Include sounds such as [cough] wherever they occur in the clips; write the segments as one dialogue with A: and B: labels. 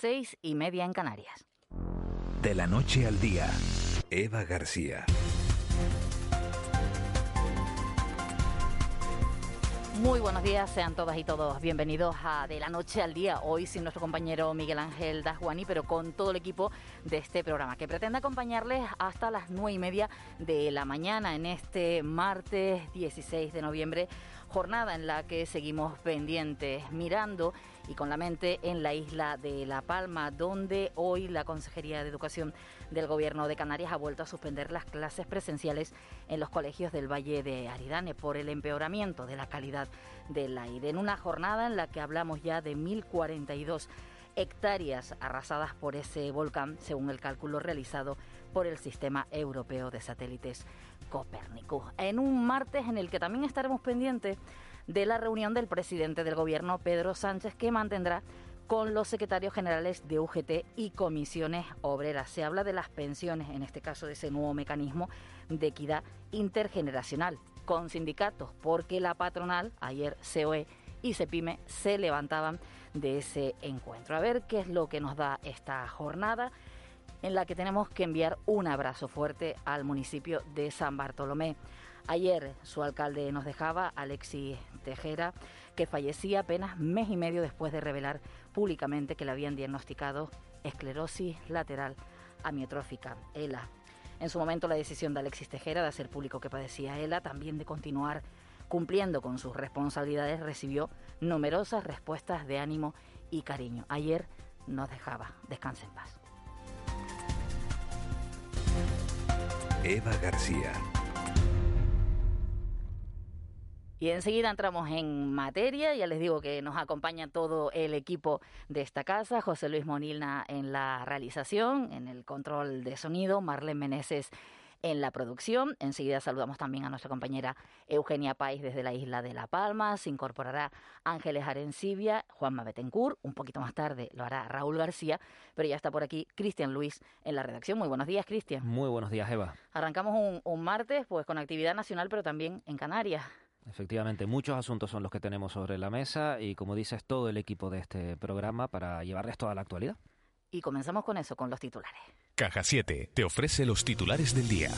A: seis y media en Canarias.
B: De la noche al día, Eva García.
A: Muy buenos días, sean todas y todos bienvenidos a De la Noche al Día. Hoy sin nuestro compañero Miguel Ángel Dasguani, pero con todo el equipo de este programa, que pretende acompañarles hasta las nueve y media de la mañana en este martes 16 de noviembre jornada en la que seguimos pendientes, mirando y con la mente en la isla de La Palma, donde hoy la Consejería de Educación del Gobierno de Canarias ha vuelto a suspender las clases presenciales en los colegios del Valle de Aridane por el empeoramiento de la calidad del aire. En una jornada en la que hablamos ya de 1042 hectáreas arrasadas por ese volcán, según el cálculo realizado por el Sistema Europeo de Satélites Copérnico. En un martes en el que también estaremos pendientes de la reunión del presidente del Gobierno, Pedro Sánchez, que mantendrá con los secretarios generales de UGT y comisiones obreras. Se habla de las pensiones, en este caso de ese nuevo mecanismo de equidad intergeneracional con sindicatos, porque la patronal, ayer COE y CEPIME, se levantaban de ese encuentro. A ver qué es lo que nos da esta jornada en la que tenemos que enviar un abrazo fuerte al municipio de San Bartolomé. Ayer su alcalde nos dejaba, Alexis Tejera, que fallecía apenas mes y medio después de revelar públicamente que le habían diagnosticado esclerosis lateral amiotrófica, ELA. En su momento la decisión de Alexis Tejera de hacer público que padecía ELA, también de continuar cumpliendo con sus responsabilidades, recibió numerosas respuestas de ánimo y cariño. Ayer nos dejaba. Descanse en paz.
B: Eva García.
A: Y enseguida entramos en materia, ya les digo que nos acompaña todo el equipo de esta casa, José Luis Monilna en la realización, en el control de sonido, Marlene Meneses en la producción. Enseguida saludamos también a nuestra compañera Eugenia Pais desde la isla de La Palma. Se incorporará Ángeles Arencibia, Juanma Betancourt. Un poquito más tarde lo hará Raúl García, pero ya está por aquí Cristian Luis en la redacción. Muy buenos días, Cristian.
C: Muy buenos días, Eva.
A: Arrancamos un, un martes pues con actividad nacional, pero también en Canarias.
C: Efectivamente, muchos asuntos son los que tenemos sobre la mesa y, como dices, todo el equipo de este programa para llevarles toda la actualidad.
A: Y comenzamos con eso, con los titulares.
B: Caja 7 te ofrece los titulares del día.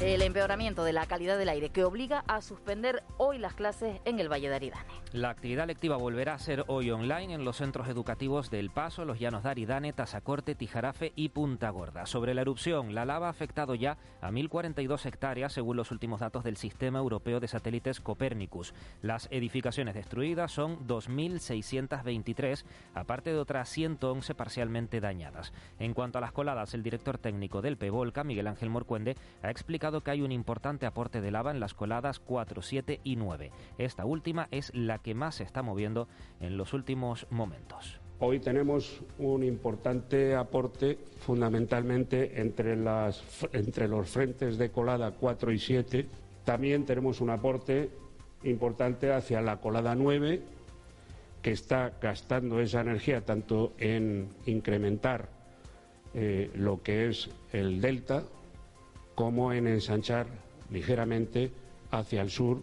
A: El empeoramiento de la calidad del aire que obliga a suspender hoy las clases en el Valle de Aridane.
C: La actividad lectiva volverá a ser hoy online en los centros educativos del Paso, Los Llanos de Aridane, Tazacorte, Tijarafe y Punta Gorda. Sobre la erupción, la lava ha afectado ya a 1.042 hectáreas según los últimos datos del Sistema Europeo de Satélites Copérnicus. Las edificaciones destruidas son 2.623, aparte de otras 111 parcialmente dañadas. En cuanto a las coladas, el director técnico del PEVOLCA, Miguel Ángel Morcuende, ha explicado que hay un importante aporte de lava en las coladas 4, 7 y 9. Esta última es la que más se está moviendo en los últimos momentos.
D: Hoy tenemos un importante aporte fundamentalmente entre, las, entre los frentes de colada 4 y 7. También tenemos un aporte importante hacia la colada 9, que está gastando esa energía tanto en incrementar eh, lo que es el delta, como en ensanchar ligeramente hacia el sur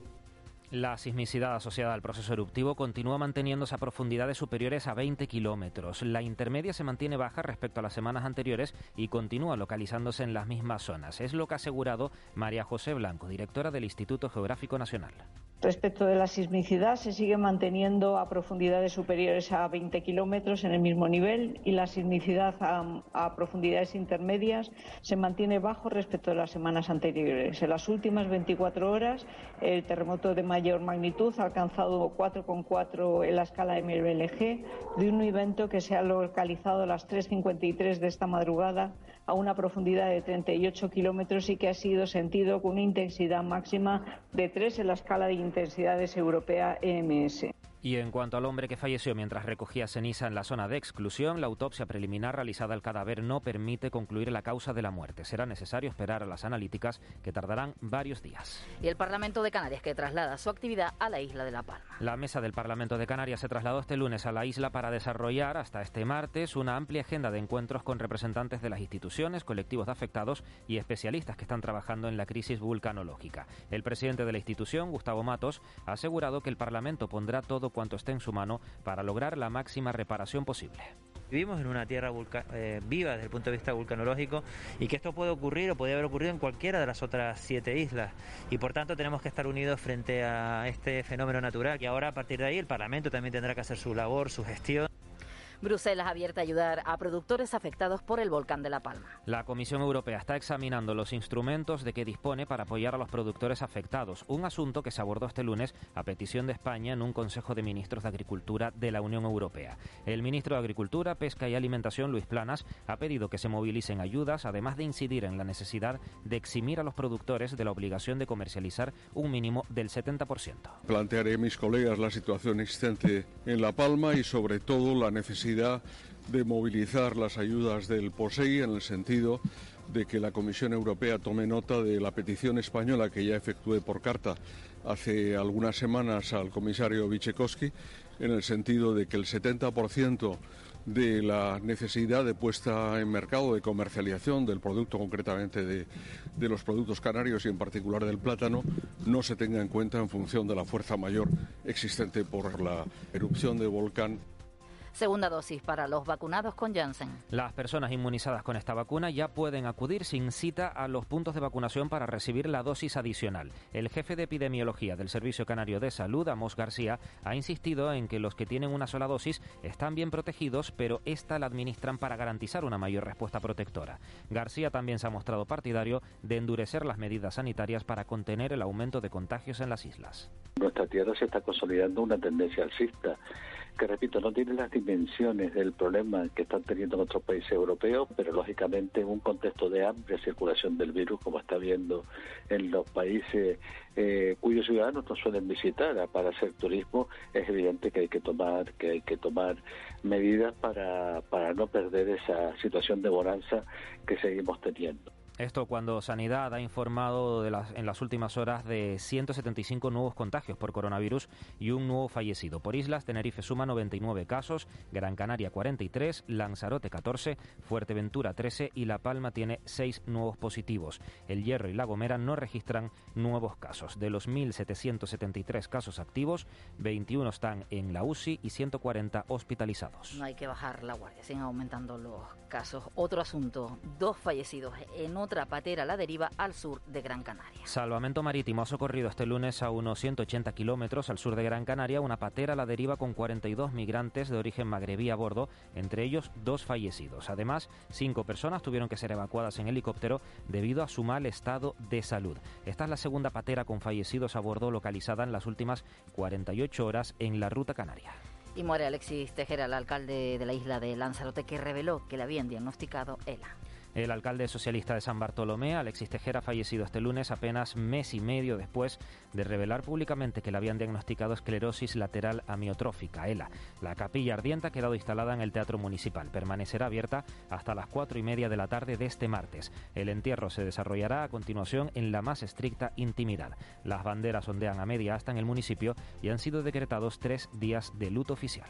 C: la sismicidad asociada al proceso eruptivo continúa manteniéndose a profundidades superiores a 20 kilómetros. La intermedia se mantiene baja respecto a las semanas anteriores y continúa localizándose en las mismas zonas. Es lo que ha asegurado María José Blanco, directora del Instituto Geográfico Nacional.
E: Respecto de la sismicidad, se sigue manteniendo a profundidades superiores a 20 kilómetros en el mismo nivel y la sismicidad a, profundidades intermedias se mantiene bajo respecto de las semanas anteriores. En las últimas 24 horas, el terremoto de mayor magnitud ha alcanzado 4,4 en la escala MLG de un evento que se ha localizado a las 3.53 de esta madrugada a una profundidad de 38 kilómetros y que ha sido sentido con una intensidad máxima de 3 en la escala de intensidades europea EMS.
C: Y en cuanto al hombre que falleció mientras recogía ceniza en la zona de exclusión, la autopsia preliminar realizada al cadáver no permite concluir la causa de la muerte. Será necesario esperar a las analíticas que tardarán varios días.
A: Y el Parlamento de Canarias que traslada su actividad a la isla de La Palma.
C: La mesa del Parlamento de Canarias se trasladó este lunes a la isla para desarrollar hasta este martes una amplia agenda de encuentros con representantes de las instituciones, colectivos de afectados y especialistas que están trabajando en la crisis vulcanológica. El presidente de la institución, Gustavo Matos, ha asegurado que el Parlamento pondrá todo cuanto esté en su mano para lograr la máxima reparación posible.
F: Vivimos en una tierra eh, viva desde el punto de vista vulcanológico y que esto puede ocurrir o podría haber ocurrido en cualquiera de las otras siete islas. Y por tanto tenemos que estar unidos frente a este fenómeno natural y ahora a partir de ahí el Parlamento también tendrá que hacer su labor, su gestión.
A: Bruselas abierta a ayudar a productores afectados por el volcán de La Palma.
C: La Comisión Europea está examinando los instrumentos de que dispone para apoyar a los productores afectados, un asunto que se abordó este lunes a petición de España en un Consejo de Ministros de Agricultura de la Unión Europea. El ministro de Agricultura, Pesca y Alimentación, Luis Planas, ha pedido que se movilicen ayudas, además de incidir en la necesidad de eximir a los productores de la obligación de comercializar un mínimo del 70%.
G: Plantearé a mis colegas la situación existente en La Palma y sobre todo la necesidad de movilizar las ayudas del POSEI en el sentido de que la Comisión Europea tome nota de la petición española que ya efectué por carta hace algunas semanas al comisario Vichekowski, en el sentido de que el 70% de la necesidad de puesta en mercado, de comercialización del producto, concretamente de, de, los productos canarios y en particular del plátano, no se tenga en cuenta en función de la fuerza mayor existente por la erupción del volcán.
A: Segunda dosis para los vacunados con Janssen.
C: Las personas inmunizadas con esta vacuna ya pueden acudir sin cita a los puntos de vacunación para recibir la dosis adicional. El jefe de epidemiología del Servicio Canario de Salud, Amos García, ha insistido en que los que tienen una sola dosis están bien protegidos, pero esta la administran para garantizar una mayor respuesta protectora. García también se ha mostrado partidario de endurecer las medidas sanitarias para contener el aumento de contagios en las islas.
H: Nuestra tierra se está consolidando una tendencia alcista que repito, no tiene las dimensiones del problema que están teniendo en otros países europeos, pero lógicamente en un contexto de amplia circulación del virus, como está viendo en los países eh, cuyos ciudadanos no suelen visitar para hacer turismo, es evidente que hay que tomar que hay que tomar medidas para, para no perder esa situación de bonanza que seguimos teniendo.
C: Esto cuando Sanidad ha informado en las últimas horas de 175 nuevos contagios por coronavirus y un nuevo fallecido. Por islas, Tenerife suma 99 casos, Gran Canaria 43, Lanzarote 14, Fuerteventura 13 y La Palma tiene 6 nuevos positivos. El Hierro y La Gomera no registran nuevos casos. De los 1.773 casos activos, 21 están en la UCI y 140 hospitalizados.
A: No hay que bajar la guardia, siguen aumentando los casos. Otro asunto, dos fallecidos en otra patera a la deriva al sur de Gran Canaria.
C: Salvamento Marítimo ha socorrido este lunes a unos 180 kilómetros al sur de Gran Canaria una patera a la deriva con 42 migrantes de origen magrebí a bordo, entre ellos dos fallecidos. Además, cinco personas tuvieron que ser evacuadas en helicóptero debido a su mal estado de salud. Esta es la segunda patera con fallecidos a bordo localizada en las últimas 48 horas en la ruta canaria.
A: Y muere Alexis Tejera, el alcalde de la isla de Lanzarote, que reveló que le habían diagnosticado ELA.
C: El alcalde socialista de San Bartolomé, Alexis Tejera, fallecido este lunes apenas mes y medio después de revelar públicamente que le habían diagnosticado esclerosis lateral amiotrófica, ELA. La capilla ardiente ha quedado instalada en el Teatro Municipal. Permanecerá abierta hasta las cuatro y media de la tarde de este martes. El entierro se desarrollará a continuación en la más estricta intimidad. Las banderas ondean a media hasta en el municipio y han sido decretados tres días de luto oficial.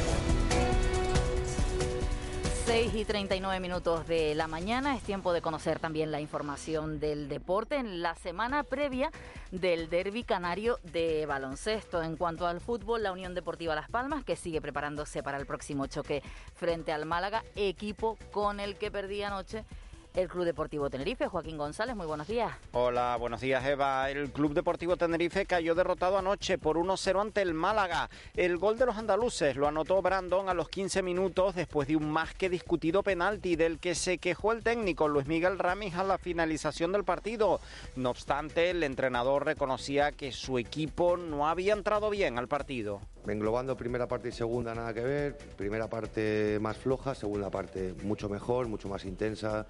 A: 6 y 39 minutos de la mañana es tiempo de conocer también la información del deporte en la semana previa del derby canario de baloncesto. En cuanto al fútbol, la Unión Deportiva Las Palmas, que sigue preparándose para el próximo choque frente al Málaga, equipo con el que perdí anoche el Club Deportivo Tenerife. Joaquín González, muy buenos días.
I: Hola, buenos días Eva. El Club Deportivo Tenerife cayó derrotado anoche por 1-0 ante el Málaga. El gol de los andaluces lo anotó Brandon a los 15 minutos después de un más que discutido penalti del que se quejó el técnico Luis Miguel Ramis a la finalización del partido. No obstante, el entrenador reconocía que su equipo no había entrado bien al partido.
J: Englobando primera parte y segunda nada que ver, primera parte más floja, segunda parte mucho mejor, mucho más intensa,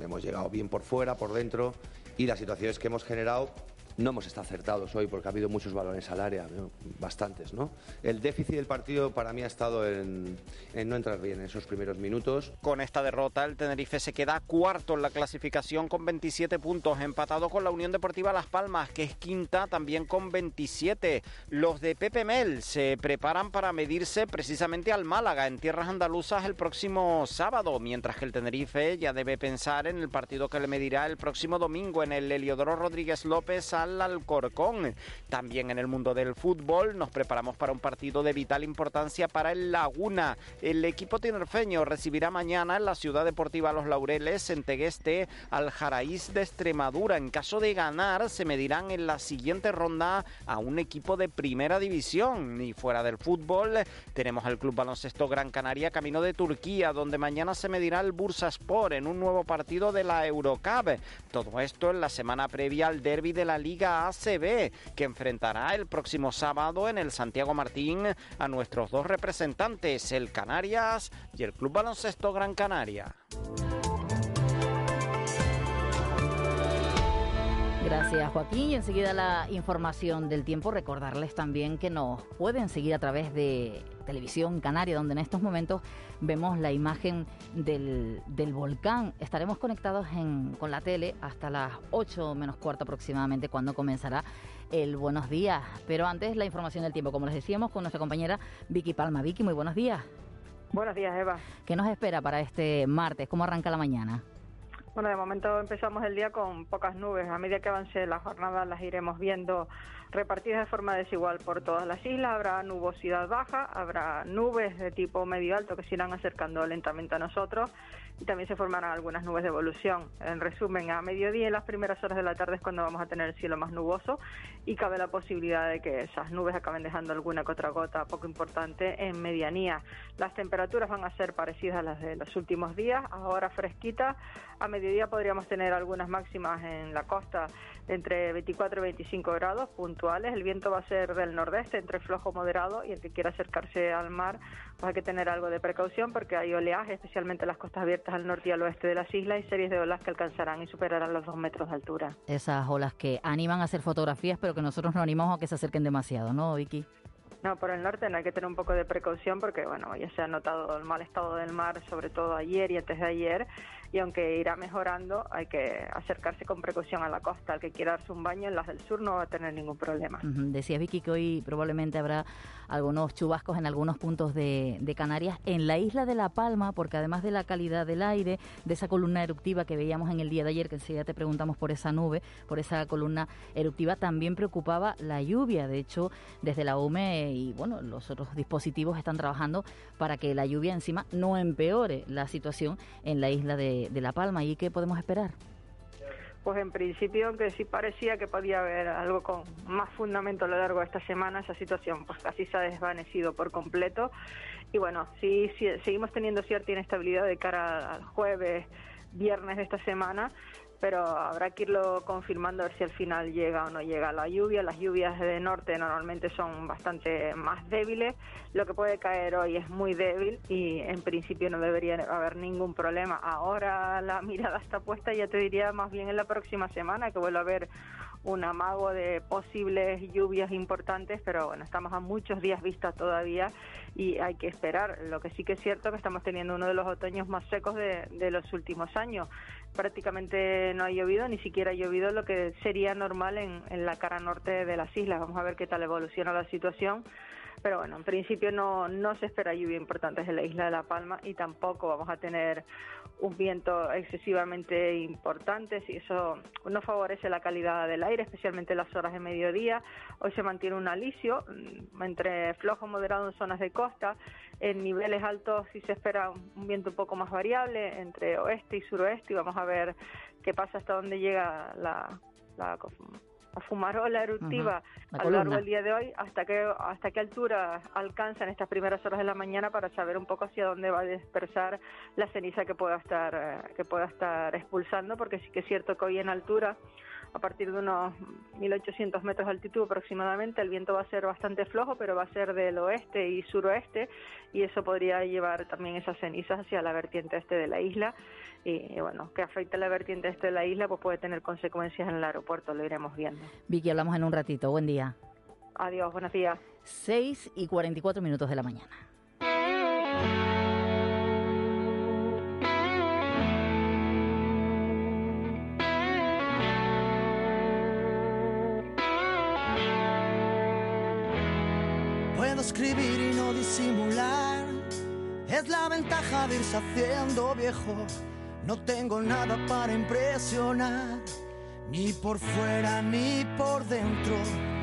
J: hemos llegado bien por fuera, por dentro. Y las situaciones que hemos generado no hemos estado acertados hoy porque ha habido muchos balones al área, bastantes, ¿no? El déficit del partido para mí ha estado en, en, no entrar bien en esos primeros minutos.
I: Con esta derrota el Tenerife se queda cuarto en la clasificación con 27 puntos, empatado con la Unión Deportiva Las Palmas, que es quinta también con 27. Los de Pepe Mel se preparan para medirse precisamente al Málaga en tierras andaluzas el próximo sábado, mientras que el Tenerife ya debe pensar en el partido que le medirá el próximo domingo en el Heliodoro Rodríguez López Alcorcón. También en el mundo del fútbol nos preparamos para un partido de vital importancia para el Laguna. El equipo tinerfeño recibirá mañana en la Ciudad Deportiva Los Laureles en Tegueste al Jaraíz de Extremadura. En caso de ganar, se medirán en la siguiente ronda a un equipo de primera división. Y fuera del fútbol, tenemos al Club Baloncesto Gran Canaria camino de Turquía, donde mañana se medirá el Bursaspor en un nuevo partido de la Eurocup. Todo esto en la semana previa al derby de la Liga ACB, que enfrentará el próximo sábado en el Santiago Martín a nuestros dos representantes, el Canarias y el Club Baloncesto Gran Canaria.
A: Gracias Joaquín y enseguida la información del tiempo. Recordarles también que nos pueden seguir a través de Televisión Canaria, donde en estos momentos vemos la imagen del, volcán. Estaremos conectados con la tele hasta las 8 menos cuarto aproximadamente, cuando comenzará el Buenos Días. Pero antes la información del tiempo, como les decíamos, con nuestra compañera Vicky Palma. Vicky, muy buenos días.
K: Buenos días, Eva.
A: ¿Qué nos espera para este martes? ¿Cómo arranca la mañana?
K: Bueno, de momento empezamos el día con pocas nubes. A medida que avance la jornada las iremos viendo repartidas de forma desigual por todas las islas. Habrá nubosidad baja, habrá nubes de tipo medio alto que se irán acercando lentamente a nosotros y también se formarán algunas nubes de evolución. En resumen, a mediodía y las primeras horas de la tarde es cuando vamos a tener el cielo más nuboso y cabe la posibilidad de que esas nubes acaben dejando alguna que otra gota poco importante en medianía. Las temperaturas van a ser parecidas a las de los últimos días, ahora fresquitas. A mediodía podríamos tener algunas máximas en la costa entre 24 y 25 grados puntuales. El viento va a ser del nordeste, entre flojo moderado, y el que quiera acercarse al mar, pues hay que tener algo de precaución porque hay oleaje, especialmente en las costas abiertas al norte y al oeste de las islas, y series de olas que alcanzarán y superarán los dos metros de altura.
A: Esas olas que animan a hacer fotografías, pero que nosotros no animamos a que se acerquen demasiado, ¿no, Vicky?
K: No, por el norte no hay que tener un poco de precaución porque, bueno, ya se ha notado el mal estado del mar, sobre todo ayer y antes de ayer, y aunque irá mejorando, hay que acercarse con precaución a la costa. El que quiera darse un baño en las del sur no va a tener ningún problema.
A: Decía Vicky que hoy probablemente habrá algunos chubascos en algunos puntos de, Canarias, en la isla de La Palma, porque además de la calidad del aire, de esa columna eruptiva que veíamos en el día de ayer, que enseguida te preguntamos por esa nube, por esa columna eruptiva, también preocupaba la lluvia. De hecho, desde la UME y bueno, los otros dispositivos están trabajando para que la lluvia encima no empeore la situación en la isla de de, La Palma. ¿Y qué podemos esperar?
K: Pues en principio, aunque sí parecía que podía haber algo con más fundamento a lo largo de esta semana, esa situación pues casi se ha desvanecido por completo. Y bueno, sí, sí seguimos teniendo cierta inestabilidad de cara al jueves, viernes de esta semana, pero habrá que irlo confirmando a ver si al final llega o no llega la lluvia. Las lluvias de norte normalmente son bastante más débiles. Lo que puede caer hoy es muy débil y en principio no debería haber ningún problema. Ahora la [laughs] mirada está puesta, ya te diría más bien en la próxima semana que vuelva a haber un amago de posibles lluvias importantes, pero bueno, estamos a muchos días vista todavía y hay que esperar. Lo que sí que es cierto que estamos teniendo uno de los otoños más secos de, de los últimos años prácticamente no ha llovido, ni siquiera ha llovido lo que sería normal en, en, la cara norte de las islas. Vamos a ver qué tal evoluciona la situación. Pero bueno, en principio no, no se espera lluvia importante en la isla de La Palma y tampoco vamos a tener un viento excesivamente importante, si eso no favorece la calidad del aire, especialmente en las horas de mediodía. Hoy se mantiene un alisio mm, entre flojo moderado en zonas de costa en niveles altos sí se espera un viento un poco más variable entre oeste y suroeste y vamos a ver qué pasa hasta dónde llega la, la, fumarola eruptiva a lo largo del día de hoy, hasta qué, hasta qué altura alcanza en estas primeras horas de la mañana para saber un poco hacia dónde va a dispersar la ceniza que pueda estar, eh, que pueda estar expulsando, porque sí que es cierto que hoy en altura a partir de unos 1800 metros de altitud aproximadamente. El viento va a ser bastante flojo, pero va a ser del oeste y suroeste y eso podría llevar también esas cenizas hacia la vertiente este de la isla. Y, bueno, que afecte la vertiente este de la isla, pues puede tener consecuencias en el aeropuerto, lo iremos viendo.
A: Vicky, hablamos en un ratito. Buen día.
K: Adiós, buenos días.
A: 6 y 44 minutos de la mañana.
L: Escribir y no disimular. Es la ventaja de irse haciendo viejo. No tengo nada para impresionar, ni por fuera ni por dentro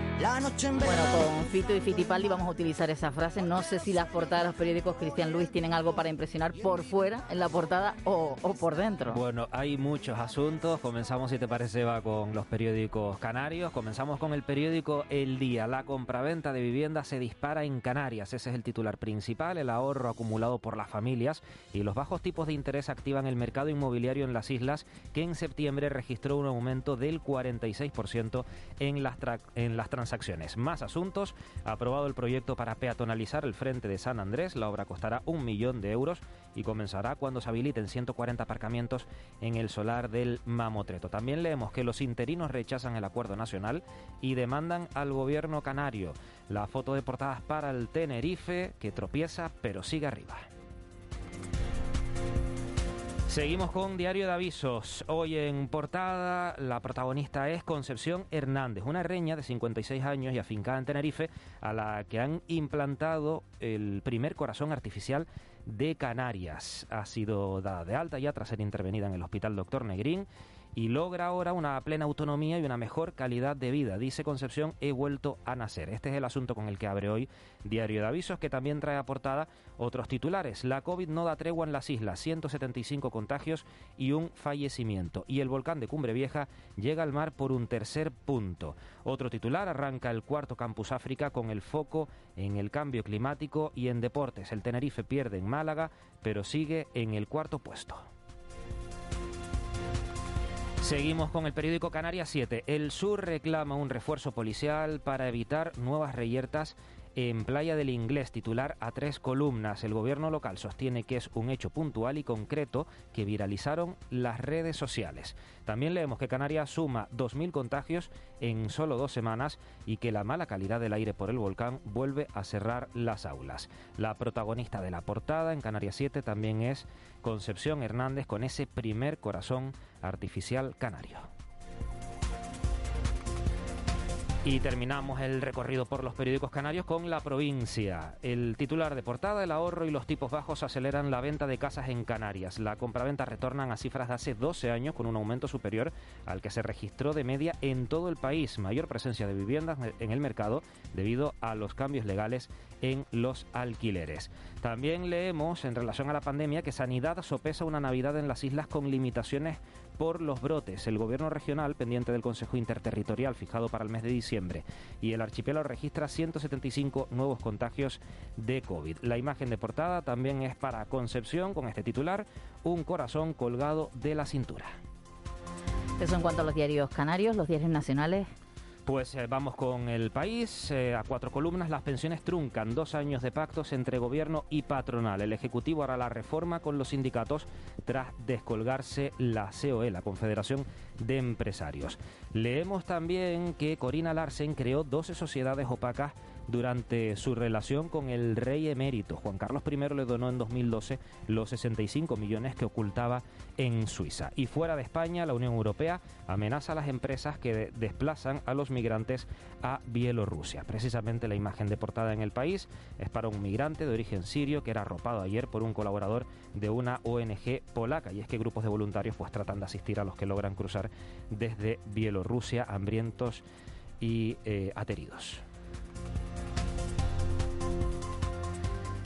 A: bueno, con Fito y Fitipaldi vamos a utilizar esa frase. No sé si las portadas de los periódicos Cristian Luis tienen algo para impresionar por fuera en la portada o, por dentro.
C: Bueno, hay muchos asuntos. Comenzamos, si te parece, va con los periódicos canarios. Comenzamos con el periódico El Día. La compraventa de viviendas se dispara en Canarias. Ese es el titular principal. El ahorro acumulado por las familias y los bajos tipos de interés activan el mercado inmobiliario en las islas, que en septiembre registró un aumento del 46% en las, en las transacciones acciones. Más asuntos. Aprobado el proyecto para peatonalizar el frente de San Andrés. La obra costará un millón de euros y comenzará cuando se habiliten 140 aparcamientos en el solar del Mamotreto. También leemos que los interinos rechazan el acuerdo nacional y demandan al gobierno canario. La foto de portadas para el Tenerife que tropieza pero sigue arriba. Seguimos con Diario de Avisos. Hoy en portada la protagonista es Concepción Hernández, una reña de 56 años y afincada en Tenerife a la que han implantado el primer corazón artificial de Canarias. Ha sido dada de alta ya tras ser intervenida en el Hospital Doctor Negrín y logra ahora una plena autonomía y una mejor calidad de vida. Dice Concepción, he vuelto a nacer. Este es el asunto con el que abre hoy Diario de Avisos, que también trae a portada otros titulares. La COVID no da tregua en las islas, 175 contagios y un fallecimiento. Y el volcán de Cumbre Vieja llega al mar por un tercer punto. Otro titular arranca el cuarto Campus África con el foco en el cambio climático y en deportes. El Tenerife pierde en Málaga, pero sigue en el cuarto puesto. Seguimos con el periódico Canarias 7. El Sur reclama un refuerzo policial para evitar nuevas reyertas en Playa del Inglés, titular a tres columnas. El gobierno local sostiene que es un hecho puntual y concreto que viralizaron las redes sociales. También leemos que Canarias suma 2.000 contagios en solo dos semanas y que la mala calidad del aire por el volcán vuelve a cerrar las aulas. La protagonista de la portada en Canarias 7 también es Concepción Hernández con ese primer corazón artificial canario. Y terminamos el recorrido por los periódicos canarios con La Provincia. El titular de portada, el ahorro y los tipos bajos aceleran la venta de casas en Canarias. La compraventa retornan a cifras de hace 12 años con un aumento superior al que se registró de media en todo el país. Mayor presencia de viviendas en el mercado debido a los cambios legales en los alquileres. También leemos en relación a la pandemia que Sanidad sopesa una Navidad en las islas con limitaciones por los brotes. El gobierno regional, pendiente del Consejo Interterritorial fijado para el mes de diciembre, y el archipiélago registra 175 nuevos contagios de COVID. La imagen de portada también es para Concepción, con este titular, un corazón colgado de la cintura.
A: Eso en cuanto a los diarios canarios, los diarios nacionales.
C: Pues eh, vamos con el país. Eh, a cuatro columnas, las pensiones truncan. Dos años de pactos entre gobierno y patronal. El Ejecutivo hará la reforma con los sindicatos tras descolgarse la COE, la Confederación de Empresarios. Leemos también que Corina Larsen creó 12 sociedades opacas durante su relación con el rey emérito. Juan Carlos I le donó en 2012 los 65 millones que ocultaba en Suiza. Y fuera de España, la Unión Europea amenaza a las empresas que desplazan a los migrantes a Bielorrusia. Precisamente la imagen de portada en el país es para un migrante de origen sirio que era arropado ayer por un colaborador de una ONG polaca. Y es que grupos de voluntarios pues tratan de asistir a los que logran cruzar desde Bielorrusia hambrientos y eh, ateridos.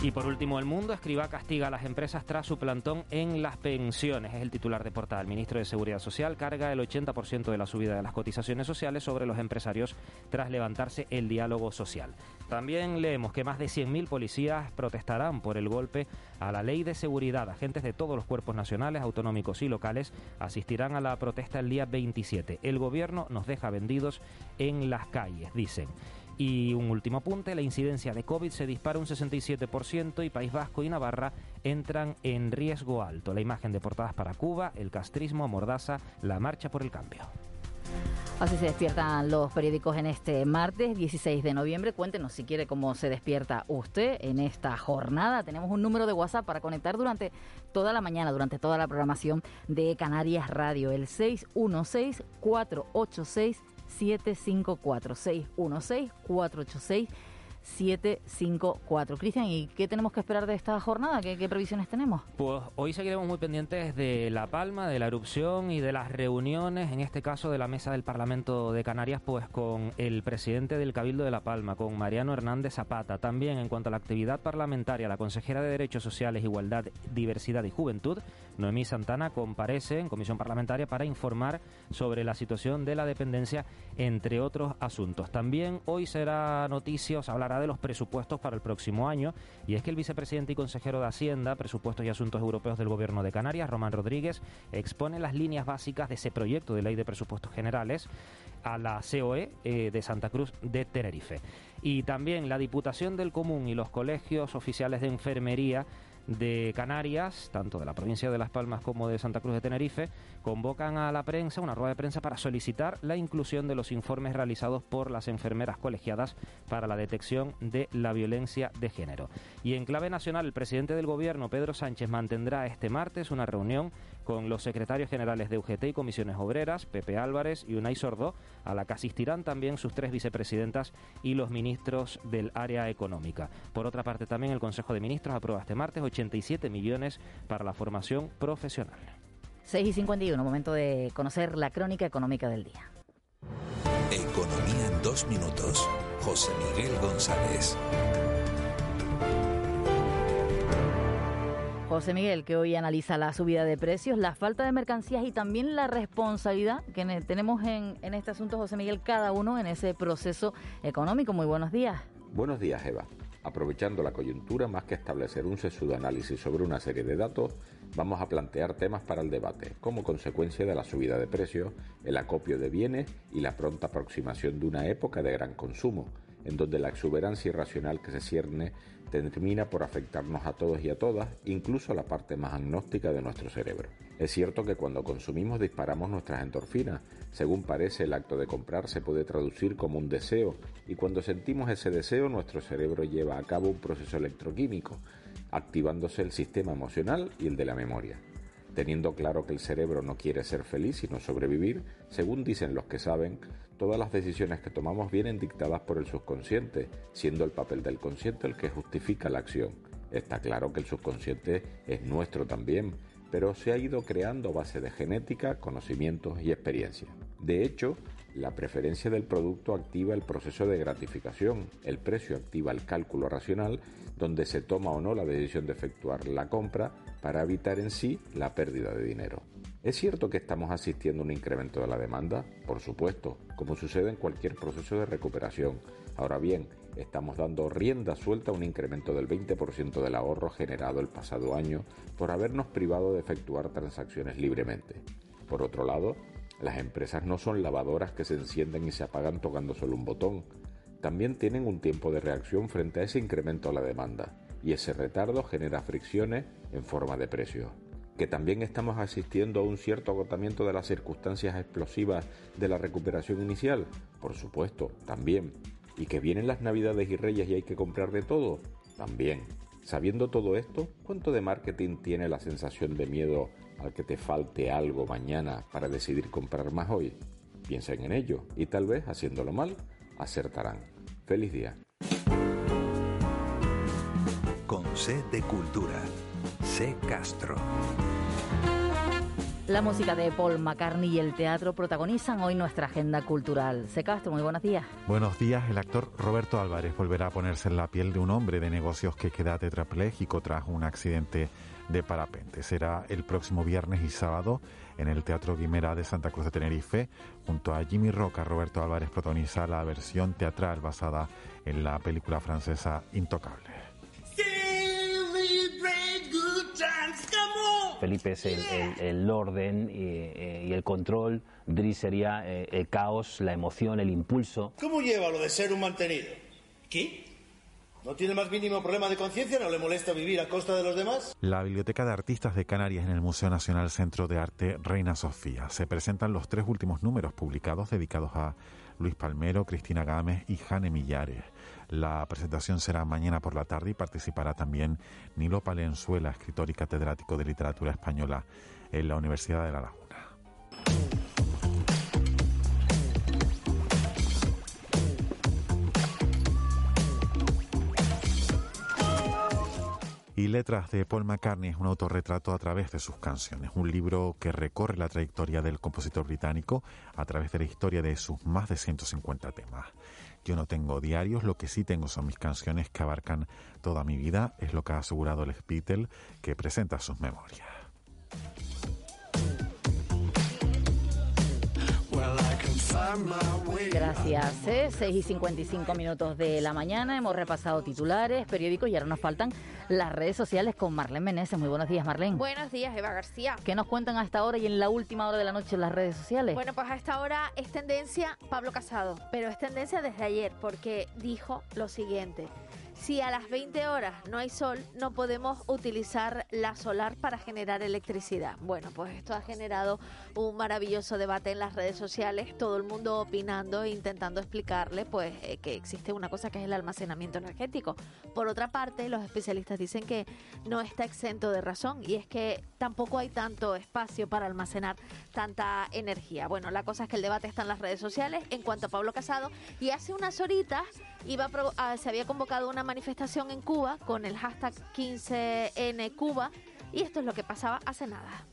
C: Y por último, el mundo escriba castiga a las empresas tras su plantón en las pensiones. Es el titular de portada. El ministro de Seguridad Social carga el 80% de la subida de las cotizaciones sociales sobre los empresarios tras levantarse el diálogo social. También leemos que más de 100.000 policías protestarán por el golpe a la ley de seguridad. Agentes de todos los cuerpos nacionales, autonómicos y locales asistirán a la protesta el día 27. El gobierno nos deja vendidos en las calles, dicen. Y un último apunte, la incidencia de COVID se dispara un 67% y País Vasco y Navarra entran en riesgo alto. La imagen de portadas para Cuba, el castrismo, Mordaza, la marcha por el cambio.
A: Así se despiertan los periódicos en este martes 16 de noviembre. Cuéntenos si quiere cómo se despierta usted en esta jornada. Tenemos un número de WhatsApp para conectar durante toda la mañana, durante toda la programación de Canarias Radio, el 616 486 754 616 486 754. Cristian, ¿y qué tenemos que esperar de esta jornada? ¿Qué, previsiones tenemos?
C: Pues hoy seguiremos muy pendientes de La Palma, de la erupción y de las reuniones, en este caso de la mesa del Parlamento de Canarias, pues con el presidente del Cabildo de La Palma, con Mariano Hernández Zapata. También en cuanto a la actividad parlamentaria, la consejera de Derechos Sociales, Igualdad, Diversidad y Juventud, Noemí Santana, comparece en comisión parlamentaria para informar sobre la situación de la dependencia, entre otros asuntos. También hoy será noticia, os hablará de los presupuestos para el próximo año. Y es que el vicepresidente y consejero de Hacienda, Presupuestos y Asuntos Europeos del Gobierno de Canarias, Román Rodríguez, expone las líneas básicas de ese proyecto de ley de presupuestos generales a la COE eh, de Santa Cruz de Tenerife. Y también la Diputación del Común y los colegios oficiales de enfermería de Canarias, tanto de la provincia de Las Palmas como de Santa Cruz de Tenerife, convocan a la prensa una rueda de prensa para solicitar la inclusión de los informes realizados por las enfermeras colegiadas para la detección de la violencia de género. Y en clave nacional, el presidente del Gobierno, Pedro Sánchez, mantendrá este martes una reunión con los secretarios generales de UGT y comisiones obreras, Pepe Álvarez y Unai Sordo, a la que asistirán también sus tres vicepresidentas y los ministros del área económica. Por otra parte, también el Consejo de Ministros aprueba este martes 87 millones para la formación profesional.
A: 6 y 51, momento de conocer la crónica económica del día.
B: Economía en dos minutos. José Miguel González.
A: José Miguel, que hoy analiza la subida de precios, la falta de mercancías y también la responsabilidad que tenemos en, en este asunto, José Miguel, cada uno en ese proceso económico. Muy buenos días.
M: Buenos días, Eva. Aprovechando la coyuntura, más que establecer un sesudo análisis sobre una serie de datos, vamos a plantear temas para el debate, como consecuencia de la subida de precios, el acopio de bienes y la pronta aproximación de una época de gran consumo, en donde la exuberancia irracional que se cierne termina por afectarnos a todos y a todas, incluso a la parte más agnóstica de nuestro cerebro. Es cierto que cuando consumimos disparamos nuestras endorfinas. Según parece, el acto de comprar se puede traducir como un deseo y cuando sentimos ese deseo nuestro cerebro lleva a cabo un proceso electroquímico, activándose el sistema emocional y el de la memoria. Teniendo claro que el cerebro no quiere ser feliz sino sobrevivir, según dicen los que saben, todas las decisiones que tomamos vienen dictadas por el subconsciente, siendo el papel del consciente el que justifica la acción. Está claro que el subconsciente es nuestro también, pero se ha ido creando a base de genética, conocimientos y experiencia. De hecho, la preferencia del producto activa el proceso de gratificación, el precio activa el cálculo racional, donde se toma o no la decisión de efectuar la compra para evitar en sí la pérdida de dinero. ¿Es cierto que estamos asistiendo a un incremento de la demanda? Por supuesto, como sucede en cualquier proceso de recuperación. Ahora bien, estamos dando rienda suelta a un incremento del 20% del ahorro generado el pasado año por habernos privado de efectuar transacciones libremente. Por otro lado, las empresas no son lavadoras que se encienden y se apagan tocando solo un botón. También tienen un tiempo de reacción frente a ese incremento a la demanda, y ese retardo genera fricciones en forma de precio. Que también estamos asistiendo a un cierto agotamiento de las circunstancias explosivas de la recuperación inicial, por supuesto, también. Y que vienen las Navidades y Reyes y hay que comprar de todo, también. Sabiendo todo esto, ¿cuánto de marketing tiene la sensación de miedo al que te falte algo mañana para decidir comprar más hoy. Piensen en ello y tal vez haciéndolo mal, acertarán. Feliz día.
B: Con C de Cultura. C Castro.
A: La música de Paul McCartney y el teatro protagonizan hoy nuestra agenda cultural. Se Castro, muy buenos días.
N: Buenos días. El actor Roberto Álvarez volverá a ponerse en la piel de un hombre de negocios que queda tetrapléjico tras un accidente de parapente. Será el próximo viernes y sábado en el Teatro Guimera de Santa Cruz de Tenerife. Junto a Jimmy Roca, Roberto Álvarez protagoniza la versión teatral basada en la película francesa Intocable.
O: Felipe es el, orden eh, y, el control, Driss sería eh, el caos, la emoción, el impulso.
P: ¿Cómo lleva lo de ser un mantenido?
Q: ¿Qué?
P: ¿No tiene más mínimo problema de conciencia? ¿No le molesta vivir a costa de los demás?
N: La Biblioteca de Artistas de Canarias en el Museo Nacional Centro de Arte Reina Sofía. Se presentan los tres últimos números publicados dedicados a Luis Palmero, Cristina Gámez y Jane Millares. La presentación será mañana por la tarde y participará también Nilo Palenzuela, escritor y catedrático de literatura española en la Universidad de La Laguna. Y Letras de Paul McCartney es un autorretrato a través de sus canciones, un libro que recorre la trayectoria del compositor británico a través de la historia de sus más de 150 temas. Yo no tengo diarios, lo que sí tengo son mis canciones que abarcan toda mi vida, es lo que ha asegurado el Beatle que presenta sus memorias.
A: Gracias. 6 ¿eh? y 55 minutos de la mañana. Hemos repasado titulares, periódicos y ahora nos faltan las redes sociales con Marlene Meneses. Muy buenos días, Marlene.
R: Buenos días, Eva García.
A: ¿Qué nos cuentan a esta hora y en la última hora de la noche en las redes sociales?
R: Bueno, pues a esta hora es tendencia Pablo Casado, pero es tendencia desde ayer porque dijo lo siguiente. Si a las 20 horas no hay sol, no podemos utilizar la solar para generar electricidad. Bueno, pues esto ha generado un maravilloso debate en las redes sociales, todo el mundo opinando e intentando explicarle pues eh, que existe una cosa que es el almacenamiento energético. Por otra parte, los especialistas dicen que no está exento de razón y es que tampoco hay tanto espacio para almacenar tanta energía. Bueno, la cosa es que el debate está en las redes sociales en cuanto a Pablo Casado y hace unas horitas iba se había convocado una manifestación en Cuba con el hashtag 15N Cuba y esto es lo que pasaba hace nada.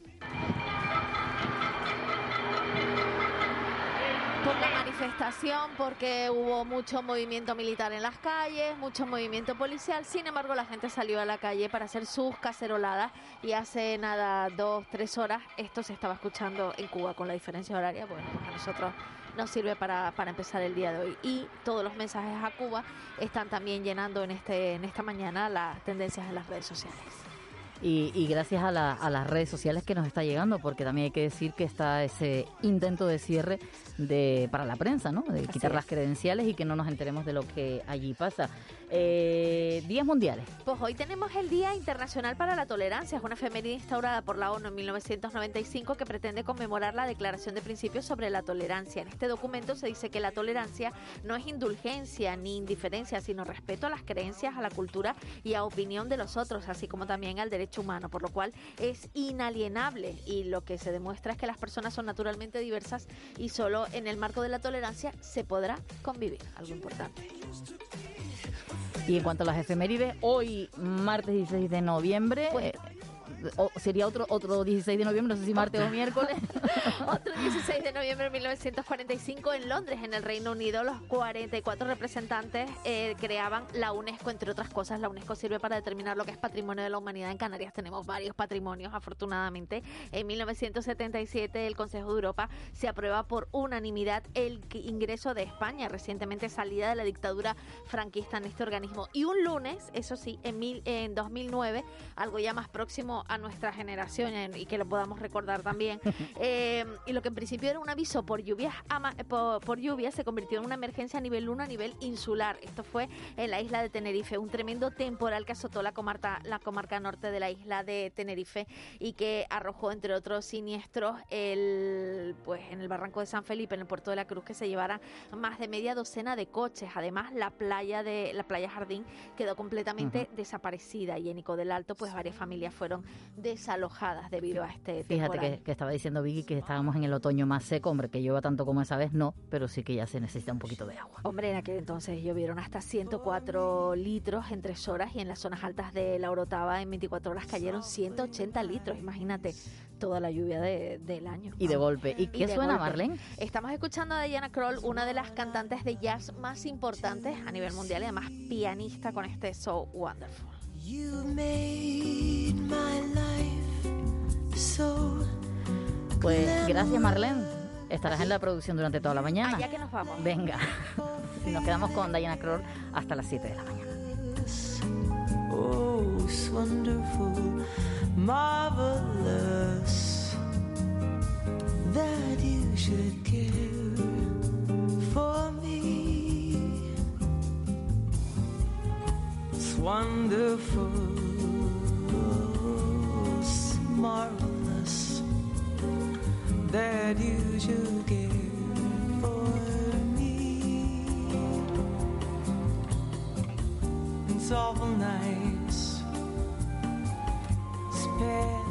R: Por la manifestación, porque hubo mucho movimiento militar en las calles, mucho movimiento policial. Sin embargo, la gente salió a la calle para hacer sus caceroladas y hace nada, dos, tres horas, esto se estaba escuchando en Cuba con la diferencia horaria. Bueno, pues nosotros nos sirve para, para empezar el día de hoy. Y todos los mensajes a Cuba están también llenando en, este, en esta mañana las tendencias en las redes sociales.
A: Y, gracias a, las redes sociales que nos está llegando, porque también hay que decir que está ese intento de cierre de para la prensa, ¿no? De quitar las credenciales y que no nos enteremos de lo que allí pasa. Eh, días mundiales.
R: Pues hoy tenemos el Día Internacional para la Tolerancia. Es una efeméride instaurada por la ONU en 1995 que pretende conmemorar la Declaración de Principios sobre la Tolerancia. En este documento se dice que la tolerancia no es indulgencia ni indiferencia, sino respeto a las creencias, a la cultura y a opinión de los otros, así como también al derecho humano, por lo cual es inalienable y lo que se demuestra es que las personas son naturalmente diversas y solo en el marco de la tolerancia se podrá convivir, algo importante.
A: Y en cuanto a las efemérides, hoy, martes 16 de noviembre, pues, sería otro otro 16 de noviembre, no sé si martes o miércoles. [laughs]
R: otro 16 de noviembre de 1945 en Londres, en el Reino Unido, los 44 representantes eh, creaban la UNESCO, entre otras cosas. La UNESCO sirve para determinar lo que es patrimonio de la humanidad. En Canarias tenemos varios patrimonios, afortunadamente. En 1977 el Consejo de Europa se aprueba por unanimidad el ingreso de España, recientemente salida de la dictadura franquista en este organismo. Y un lunes, eso sí, en, mil, en 2009, algo ya más próximo nuestra generación y que lo podamos recordar también. [laughs] Eh, y lo que en principio era un aviso por lluvias, por, por lluvia se convirtió en una emergencia a nivel 1, a nivel insular. Esto fue en la isla de Tenerife, un tremendo temporal que azotó la comarca, la comarca norte de la isla de Tenerife y que arrojó, entre otros siniestros, el, pues, en el barranco de San Felipe, en el puerto de la Cruz, que se llevara más de media docena de coches. Además, la playa de la playa Jardín quedó completamente desaparecida y en Ico del Alto, pues varias familias fueron desalojadas debido a este
A: Fíjate que, que, estaba diciendo Vicky que estábamos en el otoño más seco, hombre, que llueva tanto como esa vez no, pero sí que ya se necesita un poquito de agua.
R: Hombre, en aquel entonces llovieron hasta 104 litros en tres horas y en las zonas altas de la Orotava en 24 horas cayeron 180 litros, imagínate toda la lluvia de- del año.
A: Y de golpe. ¿Y qué suena,
R: golpe.
A: Marlene?
R: Estamos escuchando a Diana Kroll, una de las cantantes de jazz más importantes a nivel mundial y además pianista con este So Wonderful.
L: You made my life so
A: Pues gracias, Marlene. Estarás en la producción durante toda la mañana.
R: Allá que nos vamos.
A: Venga. Y nos quedamos con Diana Kroll hasta las 7 de la mañana.
L: Oh, it's wonderful, marvelous that you should care wonderful, marvelous that you should give for me. It's awful nights spent.